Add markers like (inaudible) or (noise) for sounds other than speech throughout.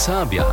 Sabia.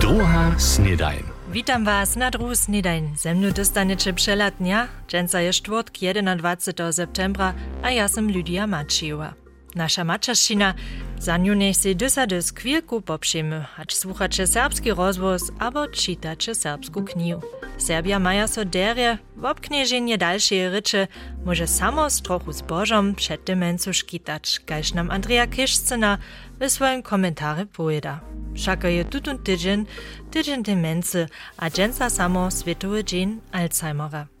Druga snedajn. Witam Was na druhu snedajn. Ze mną dostaniecie przelat dnia. Dżęca jest czwartk 21 septembra, a ja sam Lydia Macijowa. Nasza maczarszczyna, za nią niech się dosady z kwilku poprzemy, acz słuchacie serbski rozwoz, albo czytacie serbską knihu. Serbia maja so derje, w obknieżenie dalsze rycze, może samo z trochu zbożom przed demencu szkitać, kajż nam Andrea Kiszcena w swoim komentarze powiada. Wszak je tutun tydzień, tydzień demency, a dżęca samo Światowy Dzień Alzheimera.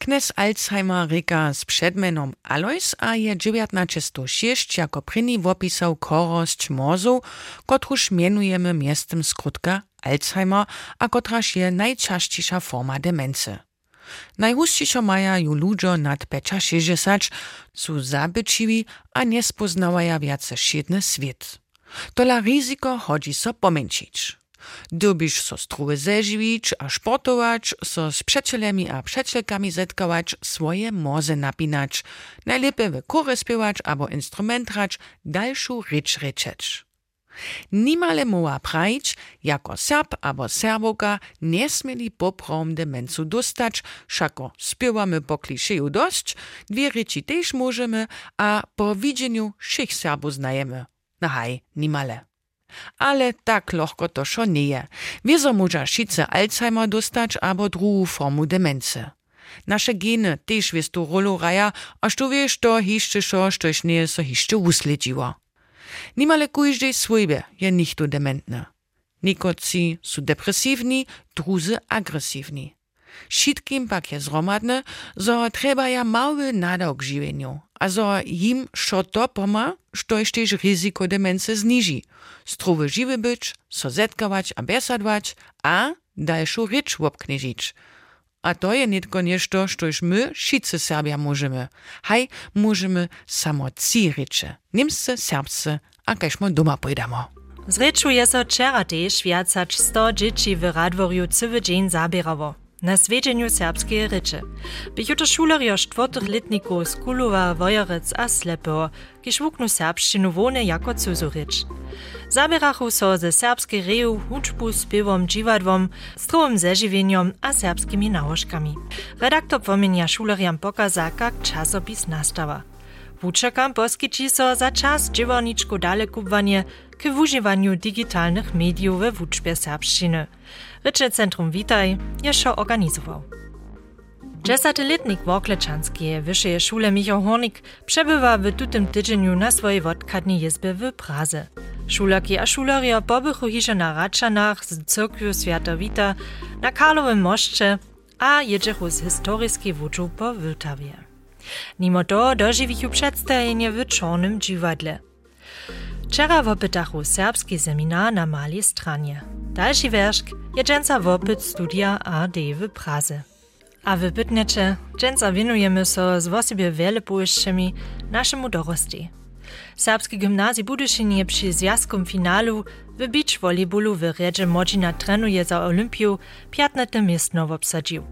Knes Alzheimer reka z przedmenom Alois a je 1906 jako pryni wopisał korosć mozu, kotruż mienujemy miestem skrótka Alzheimer, a kotraż je najczęściejsza forma demency. Najhusćišo maja ju nad 65 su zabyčiwi a nie spoznawaja wiace šedny świat. Tola ryzyko chodzi so pomęcić. Dybisz so struły zeżywić a sportować, so z przyjacielami a przyjacielkami zetkować, swoje moze napinać, najlepiej w kury śpiewać albo instrument grać, dalszą rycz ryczeć. Nimale mowa prajić, jako Serb albo Serboka nie smieli poprom demencu dostać, szako śpiewamy po klišeju dość, dwie ryci też możemy, a po widzeniu všich Serbów znajemy. No haj, nimale. Ale tak lohko to szo nie je. Wieso może šice Alzheimer dostać albo druhú formu demence. Nasze geny też wiesz tu rolu raja, a što wiesz to hiszcze szo, štož nie so hiszcze usledziło. Nimale kujždej swojbe je nichto dementne. Nikoci su depresivni, druzy agresivni. Šitkim pak je zromadne, zo treba ja mały nadok živenju, a zo jim šo to poma, štož tež riziko demence zniži. So zetkować a besadwać, a wopkniežić. A to je nitko nešto, štož my, šice Serbia, możemy. Haj, możemy samo ci rycze, niemsce, serbsce, a kažmo doma pojdamo. Zrečuje so včera tež 100 dzieci w Radworju cywy dzień. Na svedenju serbske reče. Bihota šularja štvotrletnikov z Kulova, Vojarec a Slepo, ki švuknu serbščino vone jako cuzurič. Zaberahu so ze serbske reju hučbu s pivom, dživadvom, strovim zeživenjom a serbskimi naoškami. Redaktor pomenja šularjam pokaza, kak časopis nastava. Vučakam poskiči so za čas dživorničko dale kupvanje k uživanju digitalnih medijev v vučbe serbščine. Rycze Centrum Witaj jeszcze organizował. Dziesięcioletnik Wokleczanskiej Wyższej Szule Michał Hornik przebywa w tutym tydzieniu na swojej wodkadnej izbie w Praze. Szulaki a szulerio pobychu hisze na Raczanach z cyrkwiu Świata Wita, na Karlowym moście, a jedziechu z historycznej wuczu po Wyltawie. Mimo to dożywichu przedstawienie w czarnym dziwadle. Wczera wopytachu serbski seminar na Mali Stranie. Dalszy werszk je dżęca wopyt studia AD w Praze. A wy pytniecie, dżęca winujemy so z wosibie wiele pójściami naszemu dorosti. Serbski gimnazji Budyšinie przy zjazkom finalu w beach volleyballu w Redzie Modzina trenuje za Olimpiu 15 miestno obsadził.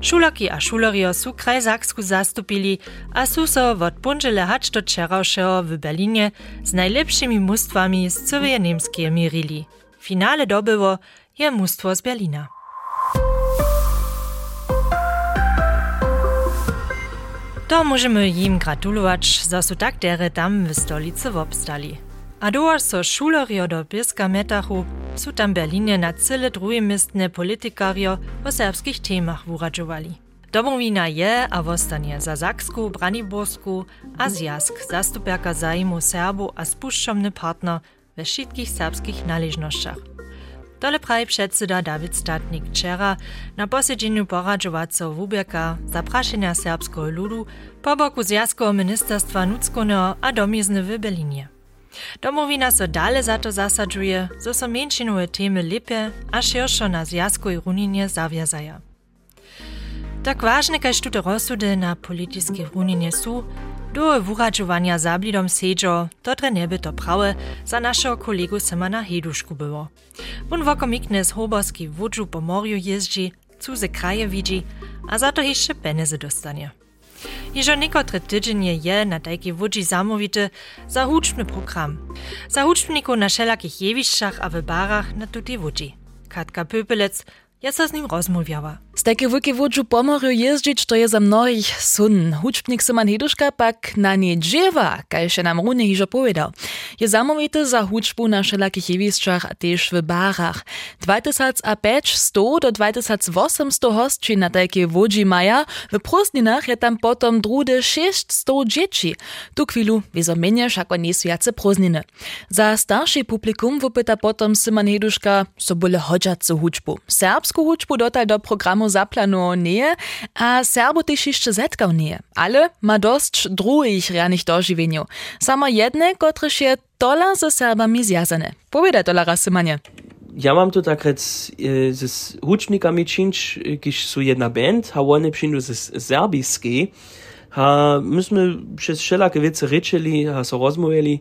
Szulaki a szulerio su kraj Saksku zastupili, a su so od punżele hacz do wczorajszego w Berlinie z najlepszymi mustwami z całej niemskie mirili. Finale dobyło je mustwo z Berlina. To możemy im gratulować, za su tak dere tam w stolicy wobstali. A doar so šulerio do Biska metachu, su tam Berlinie na cyle drugimistne politikario o serbskich temach wuradżowali. Domowina je a wostanie za Saksku, Braniborsku a zjazk zastupiaka zajmu Serbu a spuszczomny partner we wszystkich serbskich należnościach. Dole praj předsyda David Statnik wczera na posiedzeniu poradžovaceho wubierka zapraszenia serbskiego ludu po boku Zjazkoho ministerstwa nuckoneho a domizny w Berlinie. Domowina so dale za to zasadžuje, zo so menšinové temy lepie a širšo na Zjazkoj runinie zaviazaja. Tak ważne kaž tute rozsudy na politiskiej runinie su, do wuradžovania zablidom sedžo, dotre neby to prawe za naszego kolegu Semana Heduszku było. Won wokomikne z hoborski wodżu po morju jeździ, cuze kraje widzi, a za to jeszcze peneze dostanie. Iżo niekotre tydzienie je na tajki wodzi zamówity za huczny program. Za huczbniku na wszelakich jewiszczach a w barach na tuti wodzi. Katka Pöpelec ja sa z nim rozmówiała. Z takie wujki wódżu pomorju jeździć to je za mnohich sun. Huczpnik Syman Heduszka pak na nie drzewa, kaj się nam runie hižo powiedział. Je zamówity za huczbu na wszelakich jewiszczach a też w barach. 2100 do 2800 hostczy na takie wodzi maja, w prózdninach je tam potom drude 600 dzieci. Tu chwilu wiezo meniesz, ako nie są jace prózdniny. Za starszy publikum wypyta potom Syman Heduszka, so byle hodżacu huczbu. Serbsku huczbu dotal do programu zaplanowanie, a Serbo jeszcze zetkał nie. Ale ma dość drugich ranych dożywieniu. Samo jedne, które się tola ze Serbami zjazane. Powiedaj tola Symanie. Ja mam tu tak rec z hucznikami czynć, su jedna band, a one przyjdą z serbijskiej. A myśmy przez wszelakie wiece ryczeli, a so rozmawiali,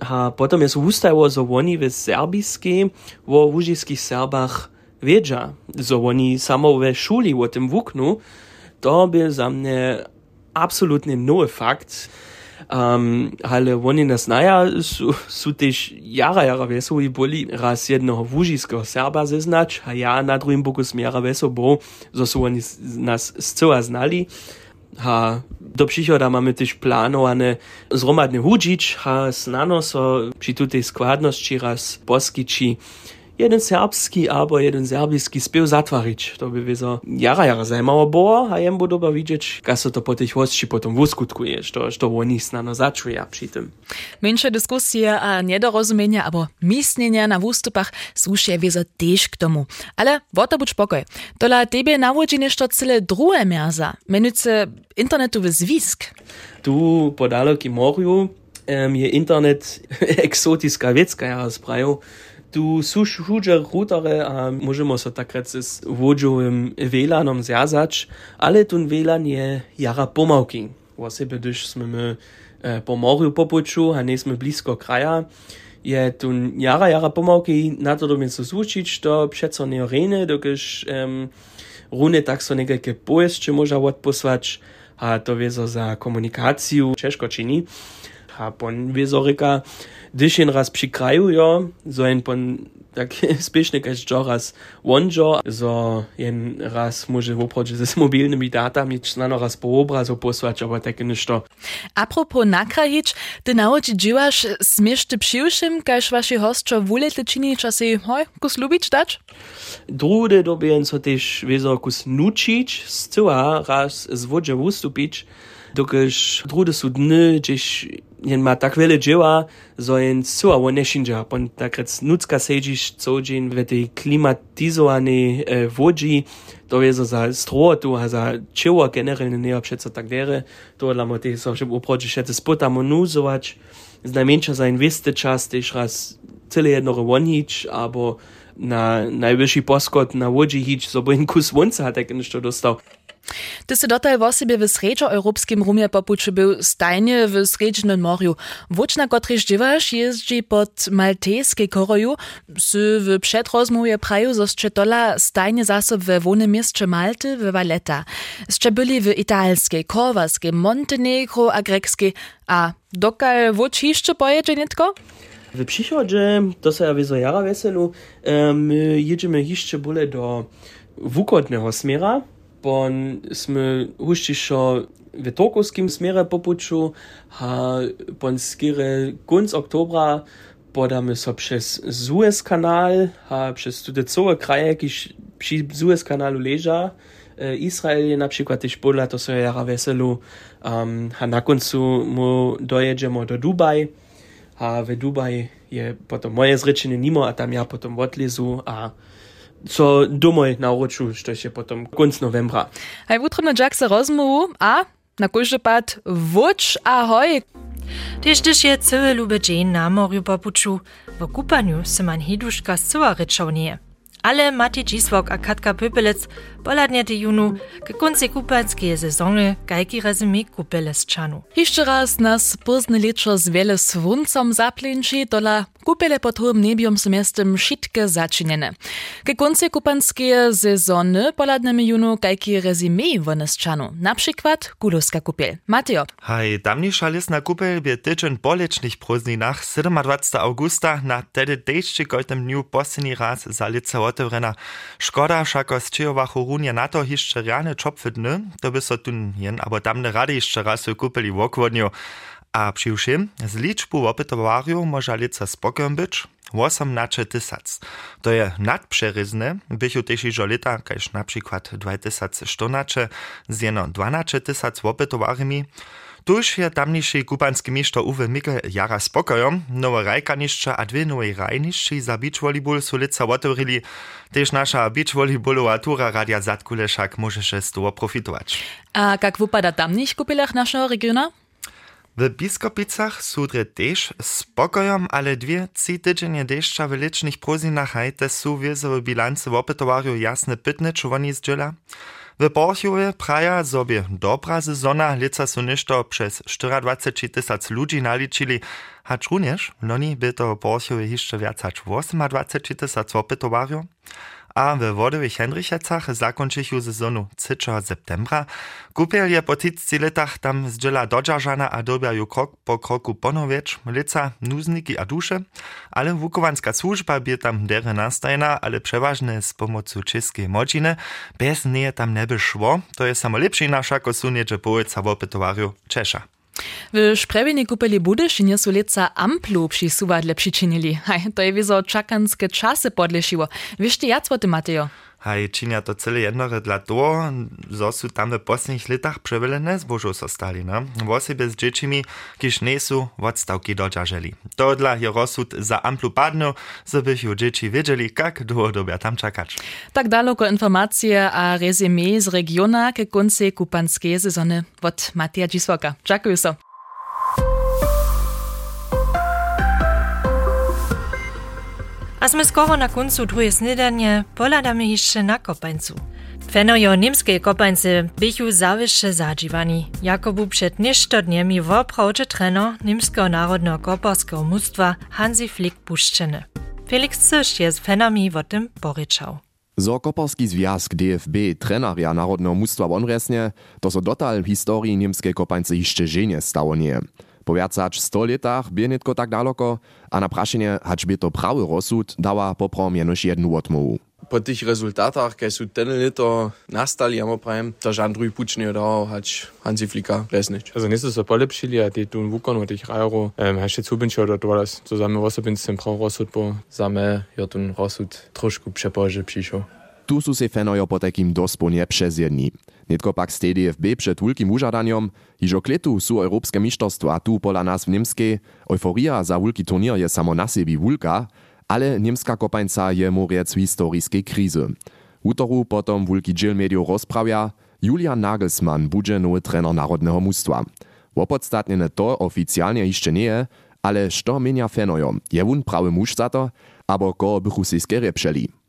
a potem jest ustało, że oni w serbijskiej, w łużyskich Serbach wiedzia, że oni samo we szuli o tym wuknu, to był za mnie absolutnie nowy fakt. Um, ale oni nas znaja, su, też jara jara wesoły byli raz jednego wóżyskiego Serba zeznać, a ja na drugim boku smiera weso, bo że su oni nas zcela znali. A do przychoda mamy też planowane zromadne hudzić, a znano so przy tutej składności raz poskici jeden serbski albo jeden serbijski spiew zatwarić. To by wieso jara jara zajmało było, a jem doba widzieć, jak to po tych hości potom wuskutkuje, što, što oni snano zaczuje przy tym. Mniejsze dyskusje a niedorozumienia albo misnienia na wystupach słusznie wieso też k tomu. Ale wota budź pokoj. Tola tebe nawodzi nešto cyle druhe merza, menujce internetowy zwisk. Tu po dalekim morju um, je internet (laughs) eksotiska wiecka, ja sprają. Tu sušuđe rutare, a možemo se takrat s vođovim velanom zjazač, ale tun velan je jara pomavki. Osebe, když smo mi eh, äh, po morju popuču, a ne smo blisko kraja, je tun jara jara pomavki na to domin se zvučič, to přeco ne rene, dokiž um, ähm, rune tak so nekajke poješče moža odposvač, a to vezo za komunikacijo, češko čini. Hapon Vezorika Dishin raz prikrajujo, ja. so en pon tak spešnik až džo raz onžo, so en raz može voproč z mobilnimi datami člano raz po obrazu posvač, obo tako nešto. Apropo nakrajič, ty naoči dživaš smiešty pšivšim, kaž vaši hostčo vulete čini časy, hoj, kus lubič dač? Drude dobien so tež vezor kus nučič, stua raz zvodže vustupič, dokaž drude so dny, češ jen ma tak wiele dzieła, że jen suła wo nešinja, pon tak rec nucka sedzisz co dzień w tej klimatizowanej e, wodzi, to jest za strotu, a za cieło generalnie nie przeco tak wiele, to dla mnie też sobie uprodzić się spota monuzować, z najmniejsza za inwesty czas też raz tyle jednego wonić, albo na najwyższy poskot na wodzi hić, so bo in kus wonca tak ništo dostał. Ty si dotaj wo sobie w srednjoeuropskim rumie popuczy był stajnie w Sredźnym morju. Wódź, na kotryż dziewasz, jeździ pod maltejskie koroju, sy w przedrozmowie praju, zoscze tola stajnie zasob we wonym mieście Malty w Valletta. Scze byli w italskiej, korwarskiej, Montenegro a greckiej, a dokal wódź jeszcze pojedzie nitko? W przychodzie, to se ja wieso jara weselu, my jedziemy jeszcze bóle do wukodnego smiera, пон сме хушчи шо ветоковским смере попучу, а пон скире гунц октobra podamy so przez Suez kanal, a przez tutaj cały kraj, jakiś przy Suez kanalu leża, e, Izrael na przykład też podla to sobie jara weselu, um, a na końcu mu dojedziemy do Dubaj, a w Dubaj je potem moje zryczenie nimo, a tam ja potem odlezu, a co domoj nauczył, što się potem koniec novembra. A jutro na Jacksa rozmowu, a na każdy pad wódź ahoj. Tyż tyż je całe lube dzień na morju popuczu, w kupaniu se man hiduszka z cała ryczał nie. Ale Mati Dziswok a Katka Pöpelec Poladnie te junu, k konci kupanskie sezony, kajki rezumi kupele z czanu. Jeszcze raz nas pozne leczo z wiele słońcom zaplinczy, dola kupele pod hołym nebiom z miastem szitke zaczynione. K konci kupanskie sezony poladniemy junu kajki rezumi wone z czanu, na przykład Kuluska kupel. Mateo. Hej, damniejsza lisna kupel by tydzień polecznych prózdninach 27 augusta na tedy dejście gojtem dniu posledni raz za lice otewrena. Szkoda všako z Čejovachu runie na to jeszcze rane čopfy dny, to by so tu jen abo tamne rady jeszcze raz kupili w okvodniu. A przy všem, z liczbu opytowariów może lica spokojom być, 18 tysac. To je nadprzeryzne, bychu też iżo lita, kaž na przykład 2014 z jeno 12 tysac opytowarimi, Tuż je tamniejszy kupanski mieszto Uwe Mikkel jara spokojom, nowe rajkaniszcze a dwie nowe rajniszczy za beach volleyball su lica otworili, też nasza beach volleyballowa tura Radia Zatkuleszak może się z tego profitować. A jak wypada tamnych kupilach naszego regiona? W Biskopicach są dre też spokojom, ale dwie, trzy tydzienie deszcza w licznych prózdninach hajte są w bilancy opytowariu jasne pytne, czy oni zdziela. W Borchowie praja sobie dobra sezona, lica su przez 24 tysac ludzi naliczyli, hacz również loni by to Borchowie jeszcze hacz 28 tysac opytowariu. A w wodowych Henrychecach zakończychu sezonu 3 septembra. Kupiel je po 30 latach tam zdziela dodżarzana a dobiają krok po kroku ponowiecz, lica, nuzniki a dusze, ale wukowanska służba by tam dere nastajna, ale przeważnie z pomocą czeskiej modziny, bez niej tam nie by szło, to jest samo lepszy nasza kosunie, że połyca w opytowariu Czesza. W Szprewinie kupili Budyšinie su leca amplu přisuwadle přičinili. Haj, (laughs) to je wizo čakanske czasy podlešiło. Wiesz ty jac o tym, Mateo? Haj, činia to celé jednore dla toho, zo sú tam v posledných letách preveľa nezbožov zostali, no? Vosebe s dziecimi, kiž nie sú odstavky dodžaželi. To dla je rozsud za amplu padnú, so bych ju dzieci wiedzieli, jak długo tam czekać. Tak daleko informacje a rezime z regiona ke konce kupanskiej sezony od Mateja Dziswoka. Dziękuję so. A sme skoro na koncu drugie snedanie, poladamy jeszcze na kopańcu. Fenojo niemskiej kopańcy bychu zawyższe zadziwani, jakobu przed nieszto dniemi w oprawdzie trener Niemskiego Narodnego Koparskiego Mustwa Hansi Flick puszczeny. Felix Cysz jest fenami o tym poryczał. Zo Koparski związk DFB treneria Narodnego Mustwa onresnie, to so dotal w historii niemskiej kopańcy jeszcze żenie stało nie. Po viac hač 100 letach bie netko tak daleko a na prašenje hač by to prawy rozsud dała poprom jenož jednu odmovu. Po tych rezultatach, które są ten leto nastali, ja powiem, to żaden drugi pucz nie dał, hać Hansi Flicker lesnić. Also nie so polepšili, a ty tu wukon od ich rajero, um, haš się cubinčo do tolas, co zame rozsobin z tym praw rozsud, bo Zame je ten rozsud trošku przepože přišel. Tu su se fenojo po takim dosponie przezjedni. Netko pak z TDFB przed wulkim użadaniem, hižo kletu su europejskie mistrzostwa tu pola nas w Niemskiej, euforia za wulki turnier je samo na sebi wulka, ale niemska kopańca je moriec historiskiej krizy. Utoru potom wulki dziel medio rozprawia, Julian Nagelsmann bude nowy trener narodnego mustwa. Opodstatnjene to oficjalnie jeszcze nie ale što mienia fenojo, je wun prawy muž za to, abo ko bychu si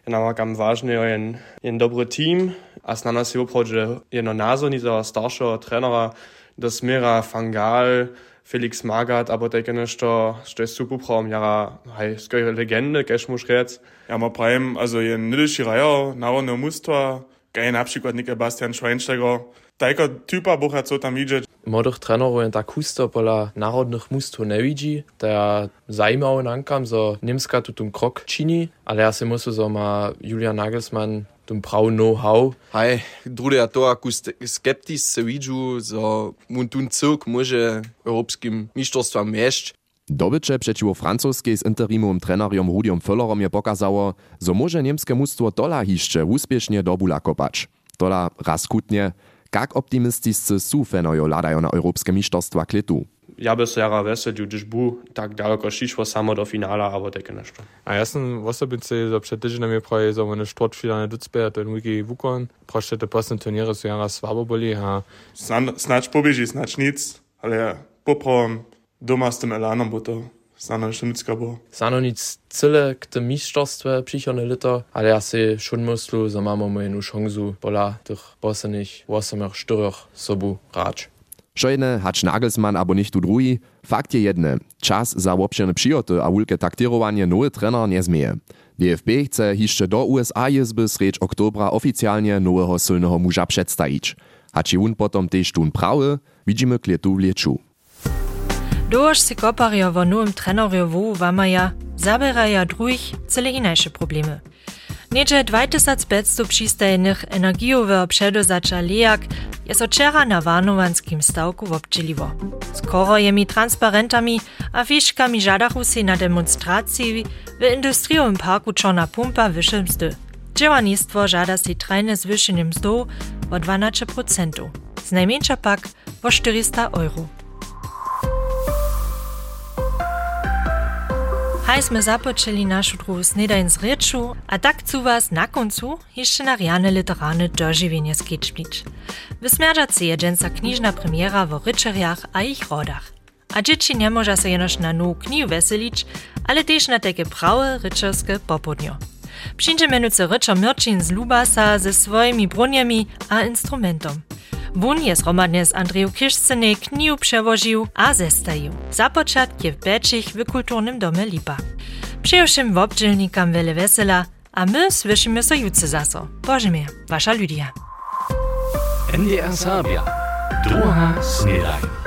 skerie přeli. Namakam ważny jen, jen dobry team, a znana si oprawdzie jedno nazornica starszego trenera, do Smira Fangal, Felix Magath, aber takie nešto, što je super prom, jara, hej, skoro legende, kež muž rec. Ja ma prajem, also jen nydyši rajo, narodného mustva, kaj na przykład Nikel Bastian Schweinsteiger, Tajka typa bucha, co tam idzie, Młodych trenerów jen tak husto pola narodnych mustw nie widzi, to ja zajmował nankam, że Niemska tu ten krok czyni, ale ja si muszę, że ma Julian Nagelsmann ten praw know-how. Hej, drugie ja to ako skeptis se widzu, że mun tun cyrk może europejskim mistrzostwom mieść. Dobycze przeciwko francuskiej z interimum trenerem Rudiom Föllerom je pokazało, że może niemskie mustwo tola hiszcze uspiesznie do bula kopać. Tola raz kutnie, jak optymistiscy su fenojo ladają na europejskie mistrzostwa kletu. Ja by se jara veselił, gdyż był tak daleko šišło samo do finala, aber takie nešto. A ja sam osobnicy za przed tydzieniem je prawie za one sportfinale Dutzberg, ten wiki wukon, proszę te posne turniery su jara słabo boli, a Snan- snacz pobieži, snacz nic, ale poprom doma z tym elanom, bo to Znano jeszcze nicka było. Znano nic cyle k tym mistrzostwie przychodne lito, ale ja si schon myślę, że mamy moją szansę pola tych poslednych 8-4 sobu rać. Šojne, hač Nagelsmann abo nicht tu drugi, fakt je jedne. Čas za wopšene přijoty a wulke taktirowanie nowy trener nie zmieje. DFB chce hišće do USA jezby sreč oktobra oficjalnie nowego silnego muża przedstawić. Hač je on potom tež tun prawy, widzimy kletu w lieczu. Dołoż si kopario wo nowym trenerju wamaja, zabieraja druhich cele inajsze problemy. Niedzie 2500 przystajnych energiowych przedozacza lejak jest oczera na warnowanskim stałku w obczyliwo. Skoro jemi transparentami a fiszkami żadachu si na demonstracji w industriowym parku Czona Pumpa wyższe mzdy. Działannictwo żada si trajne zwyższenie mzdu o 12%, z najmniejsza pak o 400 euro. Haj sme započeli našu druhú snedajn z reču a tak chcú vás na koncu jeszcze na riane literárne doživienie skečplič. Wysmiadzacy je dženca knižna premiera vo rečeriach a ich rodach. A dzieci nie może się na nową knihu weselić, ale też na takie prawe ryczerskie popodnio. Przyjdzie menuce ryczer Mirczin z Lubasa ze swoimi broniami a instrumentom. Wun je zromadnie z Andreju Kiszcenej knihu przewoził a zestajił. Započat je w Bečich w kulturnym domie Lipa. Przyjewszym wobdźelnikam wiele wesela, a my słyszymy so jutce zaso. Bożymie, wasza Lydia. NDR Sabia. Druga snedajn.